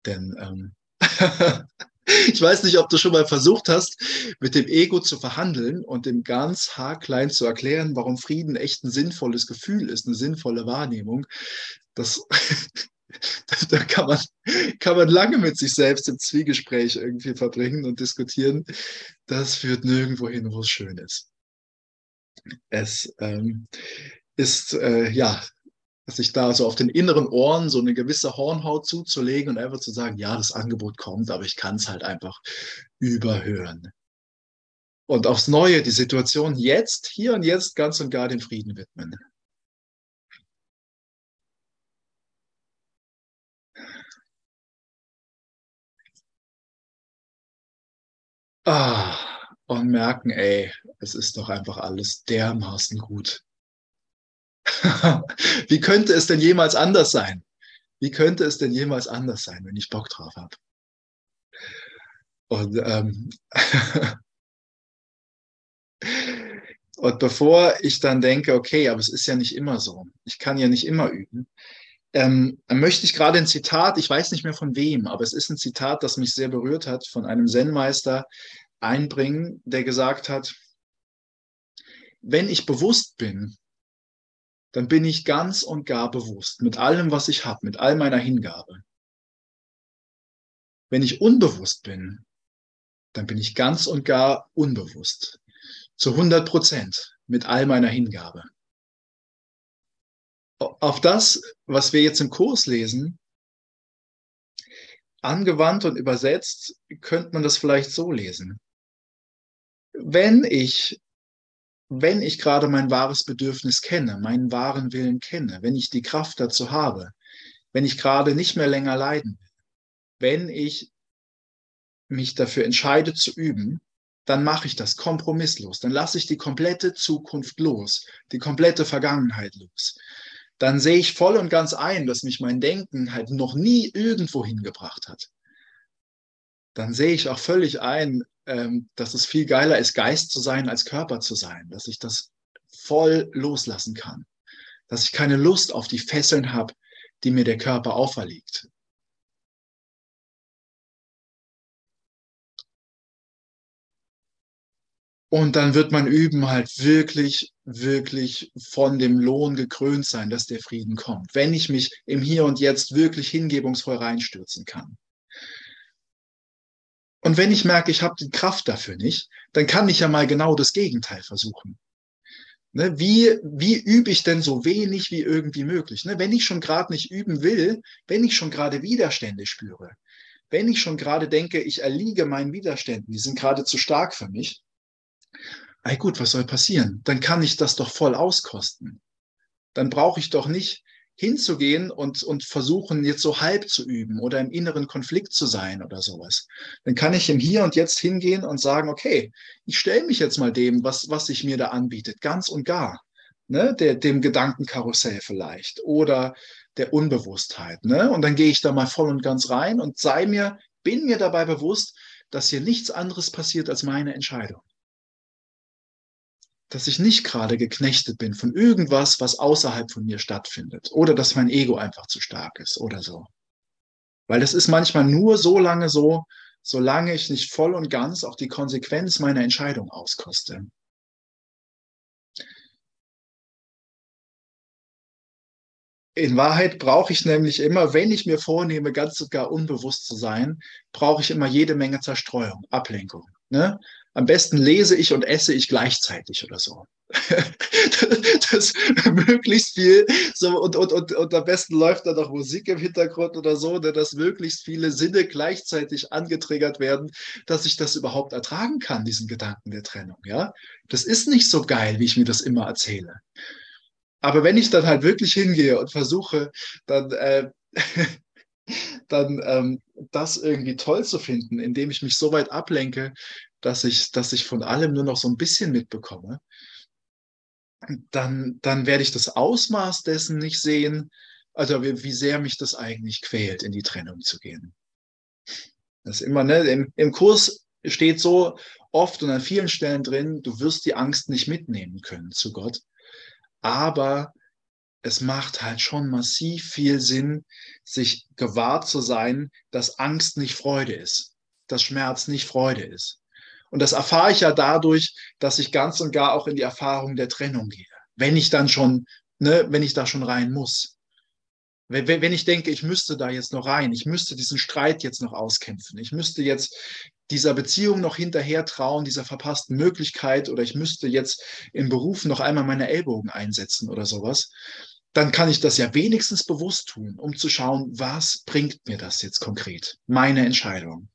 Denn ähm, ich weiß nicht, ob du schon mal versucht hast, mit dem Ego zu verhandeln und dem ganz haarklein zu erklären, warum Frieden echt ein sinnvolles Gefühl ist, eine sinnvolle Wahrnehmung. Das da kann man, kann man lange mit sich selbst im Zwiegespräch irgendwie verbringen und diskutieren. Das führt nirgendwo hin, wo es schön ist. Es ähm, ist, äh, ja, sich da so auf den inneren Ohren so eine gewisse Hornhaut zuzulegen und einfach zu sagen, ja, das Angebot kommt, aber ich kann es halt einfach überhören. Und aufs Neue die Situation jetzt, hier und jetzt ganz und gar den Frieden widmen. Ah, und merken, ey, es ist doch einfach alles dermaßen gut. Wie könnte es denn jemals anders sein? Wie könnte es denn jemals anders sein, wenn ich Bock drauf habe? Und, ähm, und bevor ich dann denke, okay, aber es ist ja nicht immer so, ich kann ja nicht immer üben, ähm, möchte ich gerade ein Zitat, ich weiß nicht mehr von wem, aber es ist ein Zitat, das mich sehr berührt hat, von einem Zen-Meister einbringen, der gesagt hat, wenn ich bewusst bin, dann bin ich ganz und gar bewusst mit allem, was ich habe, mit all meiner Hingabe. Wenn ich unbewusst bin, dann bin ich ganz und gar unbewusst, zu 100 Prozent mit all meiner Hingabe auf das, was wir jetzt im Kurs lesen, angewandt und übersetzt, könnte man das vielleicht so lesen. Wenn ich, wenn ich gerade mein wahres Bedürfnis kenne, meinen wahren Willen kenne, wenn ich die Kraft dazu habe, wenn ich gerade nicht mehr länger leiden will, wenn ich mich dafür entscheide zu üben, dann mache ich das kompromisslos. Dann lasse ich die komplette Zukunft los, die komplette Vergangenheit los. Dann sehe ich voll und ganz ein, dass mich mein Denken halt noch nie irgendwo hingebracht hat. Dann sehe ich auch völlig ein, ähm, dass es viel geiler ist, Geist zu sein, als Körper zu sein. Dass ich das voll loslassen kann. Dass ich keine Lust auf die Fesseln habe, die mir der Körper auferlegt. Und dann wird man üben halt wirklich, wirklich von dem Lohn gekrönt sein, dass der Frieden kommt. Wenn ich mich im Hier und Jetzt wirklich hingebungsvoll reinstürzen kann. Und wenn ich merke, ich habe die Kraft dafür nicht, dann kann ich ja mal genau das Gegenteil versuchen. Ne, wie, wie übe ich denn so wenig wie irgendwie möglich? Ne, wenn ich schon gerade nicht üben will, wenn ich schon gerade Widerstände spüre, wenn ich schon gerade denke, ich erliege meinen Widerständen, die sind gerade zu stark für mich, Ey gut, was soll passieren? Dann kann ich das doch voll auskosten. Dann brauche ich doch nicht hinzugehen und, und versuchen, jetzt so halb zu üben oder im inneren Konflikt zu sein oder sowas. Dann kann ich im Hier und Jetzt hingehen und sagen, okay, ich stelle mich jetzt mal dem, was, was sich mir da anbietet, ganz und gar. Ne? Der, dem Gedankenkarussell vielleicht oder der Unbewusstheit. Ne? Und dann gehe ich da mal voll und ganz rein und sei mir, bin mir dabei bewusst, dass hier nichts anderes passiert als meine Entscheidung dass ich nicht gerade geknechtet bin von irgendwas, was außerhalb von mir stattfindet oder dass mein Ego einfach zu stark ist oder so. Weil das ist manchmal nur so lange so, solange ich nicht voll und ganz auch die Konsequenz meiner Entscheidung auskoste. In Wahrheit brauche ich nämlich immer, wenn ich mir vornehme, ganz sogar unbewusst zu sein, brauche ich immer jede Menge Zerstreuung, Ablenkung. Ne? Am besten lese ich und esse ich gleichzeitig oder so. das möglichst viel so und, und, und, und am besten läuft da noch Musik im Hintergrund oder so, ne, dass möglichst viele Sinne gleichzeitig angetriggert werden, dass ich das überhaupt ertragen kann, diesen Gedanken der Trennung. Ja, das ist nicht so geil, wie ich mir das immer erzähle. Aber wenn ich dann halt wirklich hingehe und versuche, dann äh, dann ähm, das irgendwie toll zu finden, indem ich mich so weit ablenke, dass ich, dass ich von allem nur noch so ein bisschen mitbekomme, dann, dann werde ich das Ausmaß dessen nicht sehen, also wie, wie sehr mich das eigentlich quält, in die Trennung zu gehen. Das immer, ne, im, im Kurs steht so oft und an vielen Stellen drin, du wirst die Angst nicht mitnehmen können zu Gott. Aber es macht halt schon massiv viel Sinn, sich gewahr zu sein, dass Angst nicht Freude ist, dass Schmerz nicht Freude ist. Und das erfahre ich ja dadurch, dass ich ganz und gar auch in die Erfahrung der Trennung gehe. Wenn ich dann schon, ne, wenn ich da schon rein muss. Wenn, wenn ich denke, ich müsste da jetzt noch rein, ich müsste diesen Streit jetzt noch auskämpfen, ich müsste jetzt dieser Beziehung noch hinterher trauen, dieser verpassten Möglichkeit oder ich müsste jetzt im Beruf noch einmal meine Ellbogen einsetzen oder sowas, dann kann ich das ja wenigstens bewusst tun, um zu schauen, was bringt mir das jetzt konkret? Meine Entscheidung.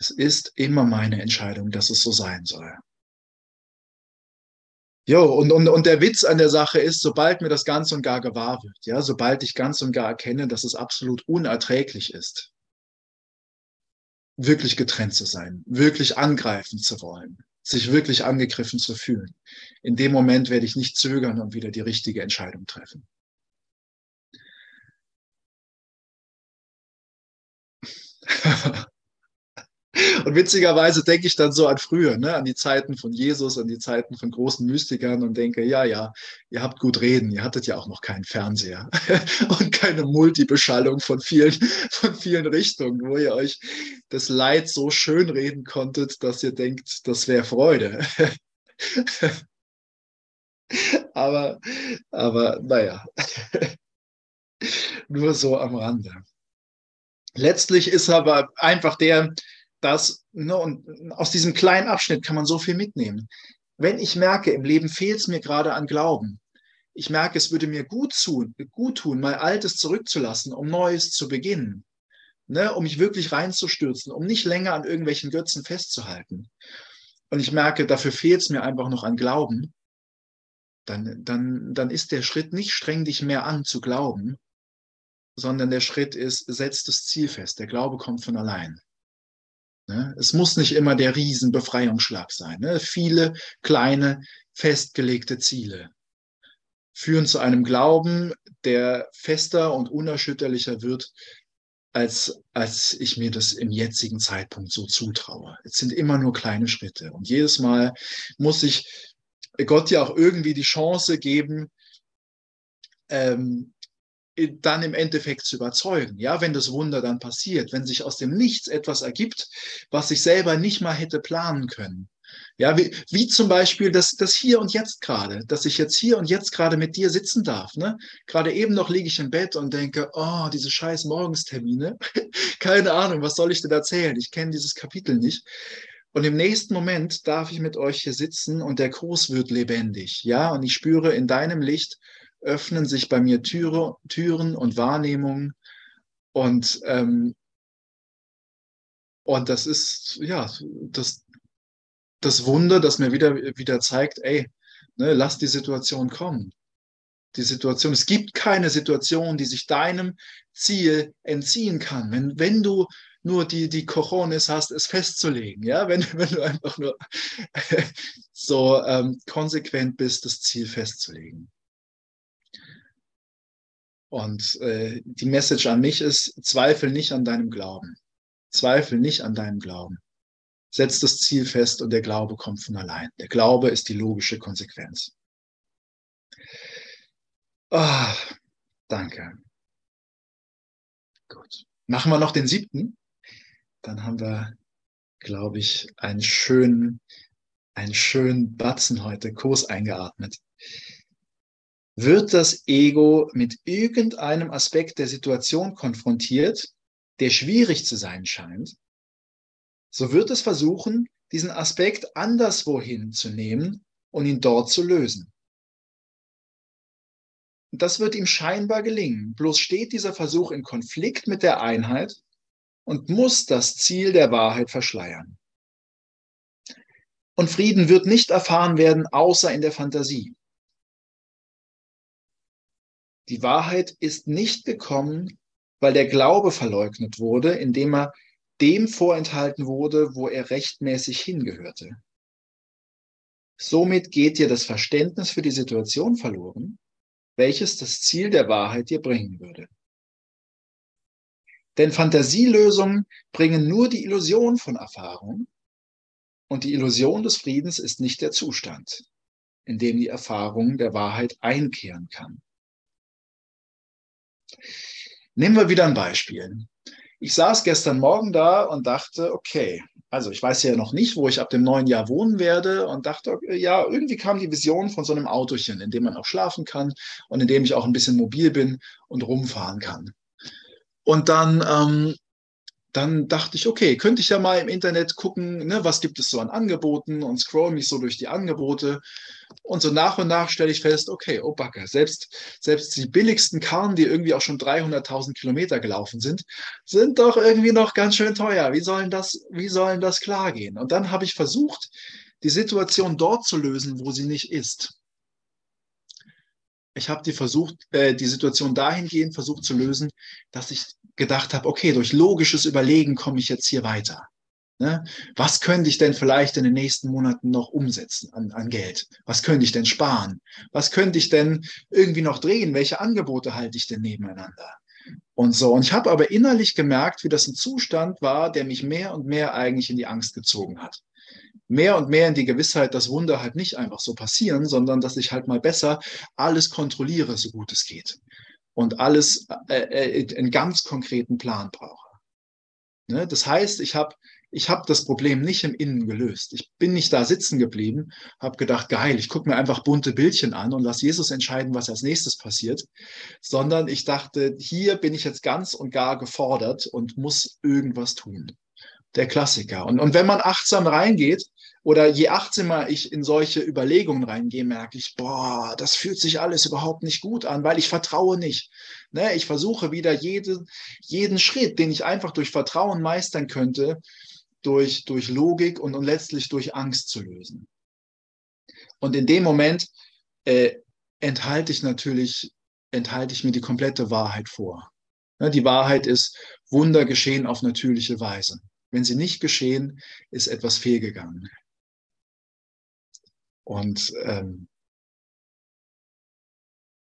Es ist immer meine Entscheidung, dass es so sein soll. Jo, und, und, und der Witz an der Sache ist, sobald mir das ganz und gar gewahr wird, ja, sobald ich ganz und gar erkenne, dass es absolut unerträglich ist, wirklich getrennt zu sein, wirklich angreifen zu wollen, sich wirklich angegriffen zu fühlen. In dem Moment werde ich nicht zögern und wieder die richtige Entscheidung treffen. Und witzigerweise denke ich dann so an früher, ne, an die Zeiten von Jesus, an die Zeiten von großen Mystikern und denke, ja, ja, ihr habt gut reden, ihr hattet ja auch noch keinen Fernseher und keine Multibeschallung von vielen, von vielen Richtungen, wo ihr euch das Leid so schön reden konntet, dass ihr denkt, das wäre Freude. aber, aber naja, nur so am Rande. Letztlich ist aber einfach der, dass, ne, und aus diesem kleinen Abschnitt kann man so viel mitnehmen. Wenn ich merke, im Leben fehlt es mir gerade an Glauben, ich merke, es würde mir gut tun, gut tun, mal Altes zurückzulassen, um Neues zu beginnen, ne, um mich wirklich reinzustürzen, um nicht länger an irgendwelchen Götzen festzuhalten. Und ich merke, dafür fehlt es mir einfach noch an Glauben. Dann, dann, dann ist der Schritt nicht streng dich mehr an zu glauben, sondern der Schritt ist, setzt das Ziel fest. Der Glaube kommt von allein. Ne? Es muss nicht immer der Riesenbefreiungsschlag sein. Ne? Viele kleine, festgelegte Ziele führen zu einem Glauben, der fester und unerschütterlicher wird, als, als ich mir das im jetzigen Zeitpunkt so zutraue. Es sind immer nur kleine Schritte. Und jedes Mal muss ich Gott ja auch irgendwie die Chance geben, ähm, dann im Endeffekt zu überzeugen. Ja, wenn das Wunder dann passiert, wenn sich aus dem Nichts etwas ergibt, was ich selber nicht mal hätte planen können. Ja, wie, wie zum Beispiel das, das hier und jetzt gerade, dass ich jetzt hier und jetzt gerade mit dir sitzen darf. Ne? Gerade eben noch liege ich im Bett und denke, oh, diese scheiß Morgenstermine. Keine Ahnung, was soll ich denn erzählen? Ich kenne dieses Kapitel nicht. Und im nächsten Moment darf ich mit euch hier sitzen und der Kurs wird lebendig. Ja, und ich spüre in deinem Licht öffnen sich bei mir Türe, Türen und Wahrnehmungen. Und, ähm, und das ist, ja, das, das Wunder, das mir wieder, wieder zeigt, ey, ne, lass die Situation kommen. Die Situation, es gibt keine Situation, die sich deinem Ziel entziehen kann. Wenn, wenn du nur die, die Cojones hast, es festzulegen, ja, wenn, wenn du einfach nur so ähm, konsequent bist, das Ziel festzulegen. Und äh, die Message an mich ist, zweifel nicht an deinem Glauben. Zweifel nicht an deinem Glauben. Setz das Ziel fest und der Glaube kommt von allein. Der Glaube ist die logische Konsequenz. Oh, danke. Gut. Machen wir noch den siebten. Dann haben wir, glaube ich, einen schönen, einen schönen Batzen heute, Kurs eingeatmet. Wird das Ego mit irgendeinem Aspekt der Situation konfrontiert, der schwierig zu sein scheint, so wird es versuchen, diesen Aspekt anderswohin zu nehmen und ihn dort zu lösen. Das wird ihm scheinbar gelingen. Bloß steht dieser Versuch in Konflikt mit der Einheit und muss das Ziel der Wahrheit verschleiern. Und Frieden wird nicht erfahren werden, außer in der Fantasie. Die Wahrheit ist nicht gekommen, weil der Glaube verleugnet wurde, indem er dem vorenthalten wurde, wo er rechtmäßig hingehörte. Somit geht dir das Verständnis für die Situation verloren, welches das Ziel der Wahrheit dir bringen würde. Denn Fantasielösungen bringen nur die Illusion von Erfahrung und die Illusion des Friedens ist nicht der Zustand, in dem die Erfahrung der Wahrheit einkehren kann. Nehmen wir wieder ein Beispiel. Ich saß gestern Morgen da und dachte, okay, also ich weiß ja noch nicht, wo ich ab dem neuen Jahr wohnen werde und dachte, ja, irgendwie kam die Vision von so einem Autochen, in dem man auch schlafen kann und in dem ich auch ein bisschen mobil bin und rumfahren kann. Und dann ähm, dann dachte ich, okay, könnte ich ja mal im Internet gucken, ne, was gibt es so an Angeboten und scroll mich so durch die Angebote. Und so nach und nach stelle ich fest, okay, oh Backe, selbst, selbst die billigsten Karren, die irgendwie auch schon 300.000 Kilometer gelaufen sind, sind doch irgendwie noch ganz schön teuer. Wie sollen das, wie sollen das klar gehen? Und dann habe ich versucht, die Situation dort zu lösen, wo sie nicht ist. Ich habe die versucht, äh, die Situation dahingehend versucht zu lösen, dass ich gedacht habe, okay, durch logisches Überlegen komme ich jetzt hier weiter. Ne? Was könnte ich denn vielleicht in den nächsten Monaten noch umsetzen an, an Geld? Was könnte ich denn sparen? Was könnte ich denn irgendwie noch drehen? Welche Angebote halte ich denn nebeneinander? Und so. Und ich habe aber innerlich gemerkt, wie das ein Zustand war, der mich mehr und mehr eigentlich in die Angst gezogen hat. Mehr und mehr in die Gewissheit, dass Wunder halt nicht einfach so passieren, sondern dass ich halt mal besser alles kontrolliere, so gut es geht und alles äh, äh, einen ganz konkreten Plan brauche. Ne? Das heißt, ich habe ich hab das Problem nicht im Innen gelöst. Ich bin nicht da sitzen geblieben, habe gedacht, geil, ich gucke mir einfach bunte Bildchen an und lass Jesus entscheiden, was als nächstes passiert, sondern ich dachte, hier bin ich jetzt ganz und gar gefordert und muss irgendwas tun. Der Klassiker. Und, und wenn man achtsam reingeht, oder je achtsamer ich in solche Überlegungen reingehe, merke ich, boah, das fühlt sich alles überhaupt nicht gut an, weil ich vertraue nicht. Ne? Ich versuche wieder jeden, jeden Schritt, den ich einfach durch Vertrauen meistern könnte, durch, durch Logik und, und letztlich durch Angst zu lösen. Und in dem Moment äh, enthalte ich natürlich, enthalte ich mir die komplette Wahrheit vor. Die Wahrheit ist, Wunder geschehen auf natürliche Weise. Wenn sie nicht geschehen, ist etwas fehlgegangen. Und, ähm,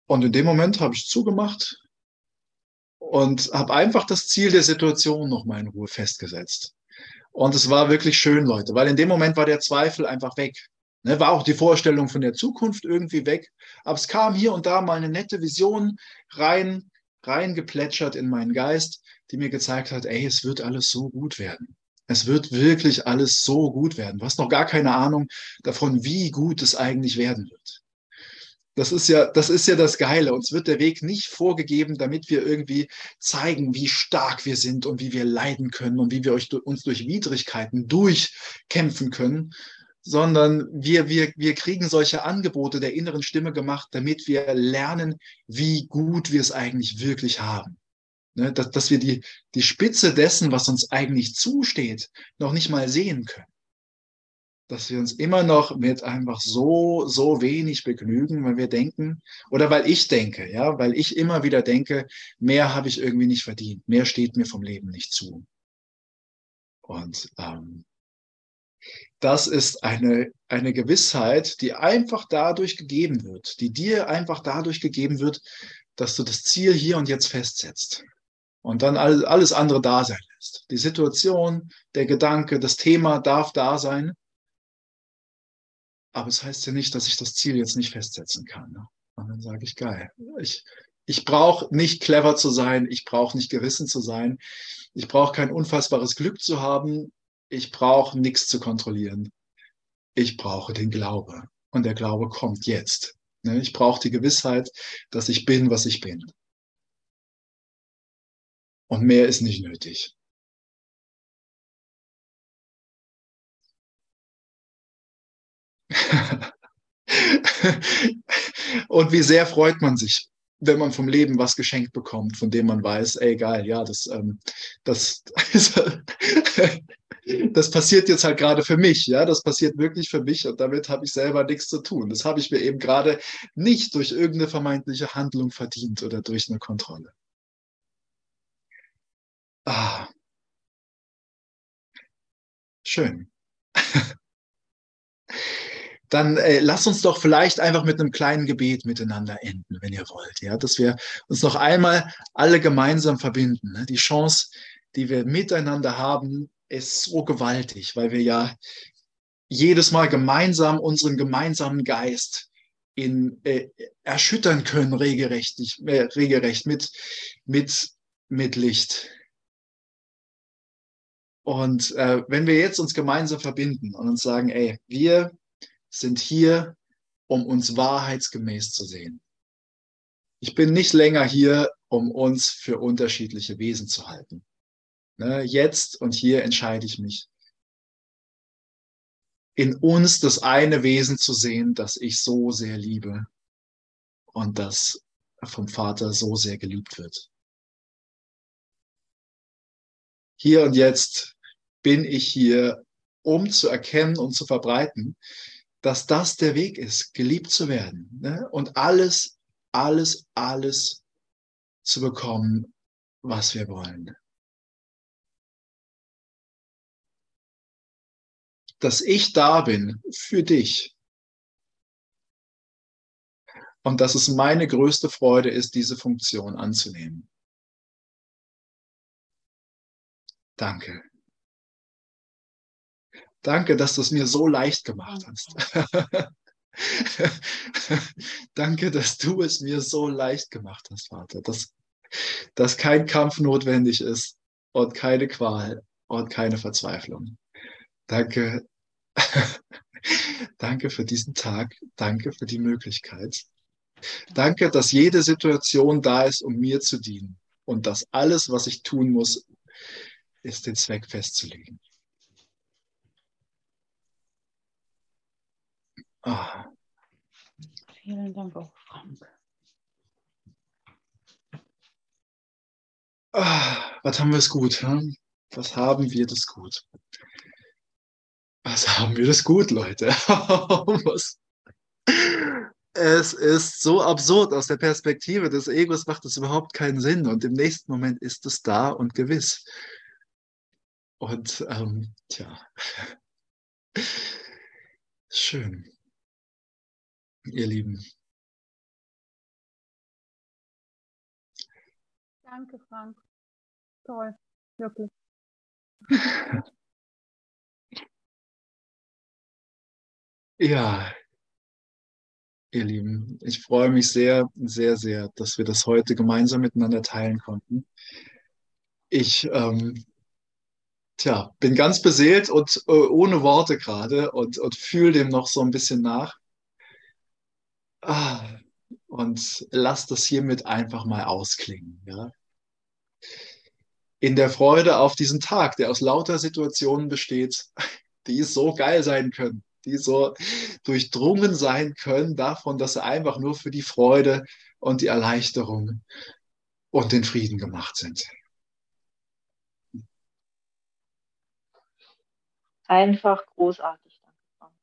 und in dem Moment habe ich zugemacht und habe einfach das Ziel der Situation nochmal in Ruhe festgesetzt. Und es war wirklich schön, Leute, weil in dem Moment war der Zweifel einfach weg. Ne, war auch die Vorstellung von der Zukunft irgendwie weg. Aber es kam hier und da mal eine nette Vision rein, reingeplätschert in meinen Geist, die mir gezeigt hat, ey, es wird alles so gut werden. Es wird wirklich alles so gut werden. Du hast noch gar keine Ahnung davon, wie gut es eigentlich werden wird. Das ist ja, das ist ja das Geile. Uns wird der Weg nicht vorgegeben, damit wir irgendwie zeigen, wie stark wir sind und wie wir leiden können und wie wir uns durch Widrigkeiten durchkämpfen können, sondern wir, wir, wir kriegen solche Angebote der inneren Stimme gemacht, damit wir lernen, wie gut wir es eigentlich wirklich haben. Ne, dass, dass wir die, die Spitze dessen, was uns eigentlich zusteht, noch nicht mal sehen können. Dass wir uns immer noch mit einfach so, so wenig begnügen, weil wir denken, oder weil ich denke, ja, weil ich immer wieder denke, mehr habe ich irgendwie nicht verdient, mehr steht mir vom Leben nicht zu. Und ähm, das ist eine, eine Gewissheit, die einfach dadurch gegeben wird, die dir einfach dadurch gegeben wird, dass du das Ziel hier und jetzt festsetzt und dann alles andere da sein lässt. Die Situation, der Gedanke, das Thema darf da sein. Aber es heißt ja nicht, dass ich das Ziel jetzt nicht festsetzen kann. Ne? Und dann sage ich, geil, ich, ich brauche nicht clever zu sein, ich brauche nicht gerissen zu sein, ich brauche kein unfassbares Glück zu haben, ich brauche nichts zu kontrollieren. Ich brauche den Glaube. Und der Glaube kommt jetzt. Ne? Ich brauche die Gewissheit, dass ich bin, was ich bin. Und mehr ist nicht nötig. Und wie sehr freut man sich, wenn man vom Leben was geschenkt bekommt, von dem man weiß, ey, geil, ja, das, ähm, das, das passiert jetzt halt gerade für mich, ja, das passiert wirklich für mich und damit habe ich selber nichts zu tun. Das habe ich mir eben gerade nicht durch irgendeine vermeintliche Handlung verdient oder durch eine Kontrolle. Ah. Schön dann äh, lass uns doch vielleicht einfach mit einem kleinen Gebet miteinander enden, wenn ihr wollt. Ja, dass wir uns noch einmal alle gemeinsam verbinden. Ne? Die Chance, die wir miteinander haben, ist so gewaltig, weil wir ja jedes Mal gemeinsam unseren gemeinsamen Geist in, äh, erschüttern können, regelrecht, äh, regelrecht mit, mit, mit Licht. Und äh, wenn wir jetzt uns gemeinsam verbinden und uns sagen, ey, wir sind hier, um uns wahrheitsgemäß zu sehen. Ich bin nicht länger hier, um uns für unterschiedliche Wesen zu halten. Ne, jetzt und hier entscheide ich mich, in uns das eine Wesen zu sehen, das ich so sehr liebe und das vom Vater so sehr geliebt wird. Hier und jetzt bin ich hier, um zu erkennen und zu verbreiten, dass das der Weg ist, geliebt zu werden ne? und alles, alles, alles zu bekommen, was wir wollen. Dass ich da bin für dich. Und dass es meine größte Freude ist, diese Funktion anzunehmen. Danke. Danke, dass du es mir so leicht gemacht hast. Danke, dass du es mir so leicht gemacht hast, Vater, dass, dass kein Kampf notwendig ist und keine Qual und keine Verzweiflung. Danke. Danke für diesen Tag. Danke für die Möglichkeit. Danke, dass jede Situation da ist, um mir zu dienen. Und dass alles, was ich tun muss, ist den Zweck festzulegen. Ah. Vielen Dank auch, Frank. Ah, was haben wir es gut? Hm? Was haben wir das gut? Was haben wir das gut, Leute? was, es ist so absurd. Aus der Perspektive des Egos macht es überhaupt keinen Sinn. Und im nächsten Moment ist es da und gewiss. Und ähm, tja, schön. Ihr Lieben. Danke, Frank. Toll, wirklich. Ja, ihr Lieben, ich freue mich sehr, sehr, sehr, dass wir das heute gemeinsam miteinander teilen konnten. Ich, ähm, tja, bin ganz beseelt und äh, ohne Worte gerade und, und fühle dem noch so ein bisschen nach. Ah, und lass das hiermit einfach mal ausklingen. Ja? In der Freude auf diesen Tag, der aus lauter Situationen besteht, die so geil sein können die so durchdrungen sein können davon, dass sie einfach nur für die Freude und die Erleichterung und den Frieden gemacht sind. Einfach großartig. Danke.